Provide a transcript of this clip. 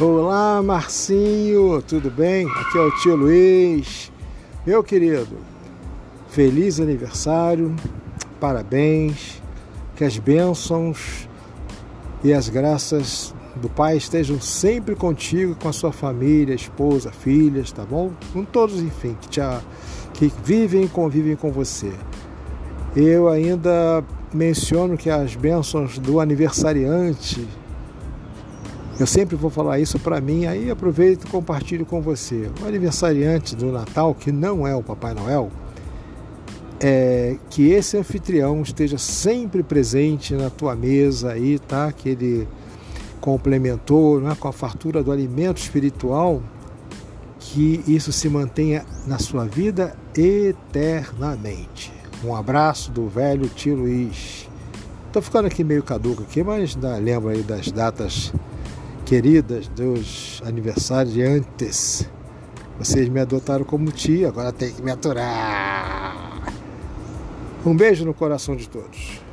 Olá, Marcinho, tudo bem? Aqui é o tio Luiz. Meu querido, feliz aniversário, parabéns, que as bênçãos e as graças do Pai estejam sempre contigo, com a sua família, esposa, filhas, tá bom? Com todos, enfim, que, te, que vivem e convivem com você. Eu ainda menciono que as bênçãos do aniversariante eu sempre vou falar isso para mim, aí aproveito e compartilho com você. O aniversariante do Natal, que não é o Papai Noel, é que esse anfitrião esteja sempre presente na tua mesa aí, tá? Que ele complementou né, com a fartura do alimento espiritual, que isso se mantenha na sua vida eternamente. Um abraço do velho tio Luiz. Tô ficando aqui meio caduco aqui, mas lembro aí das datas queridas dos antes. Vocês me adotaram como tia, agora tem que me aturar. Um beijo no coração de todos.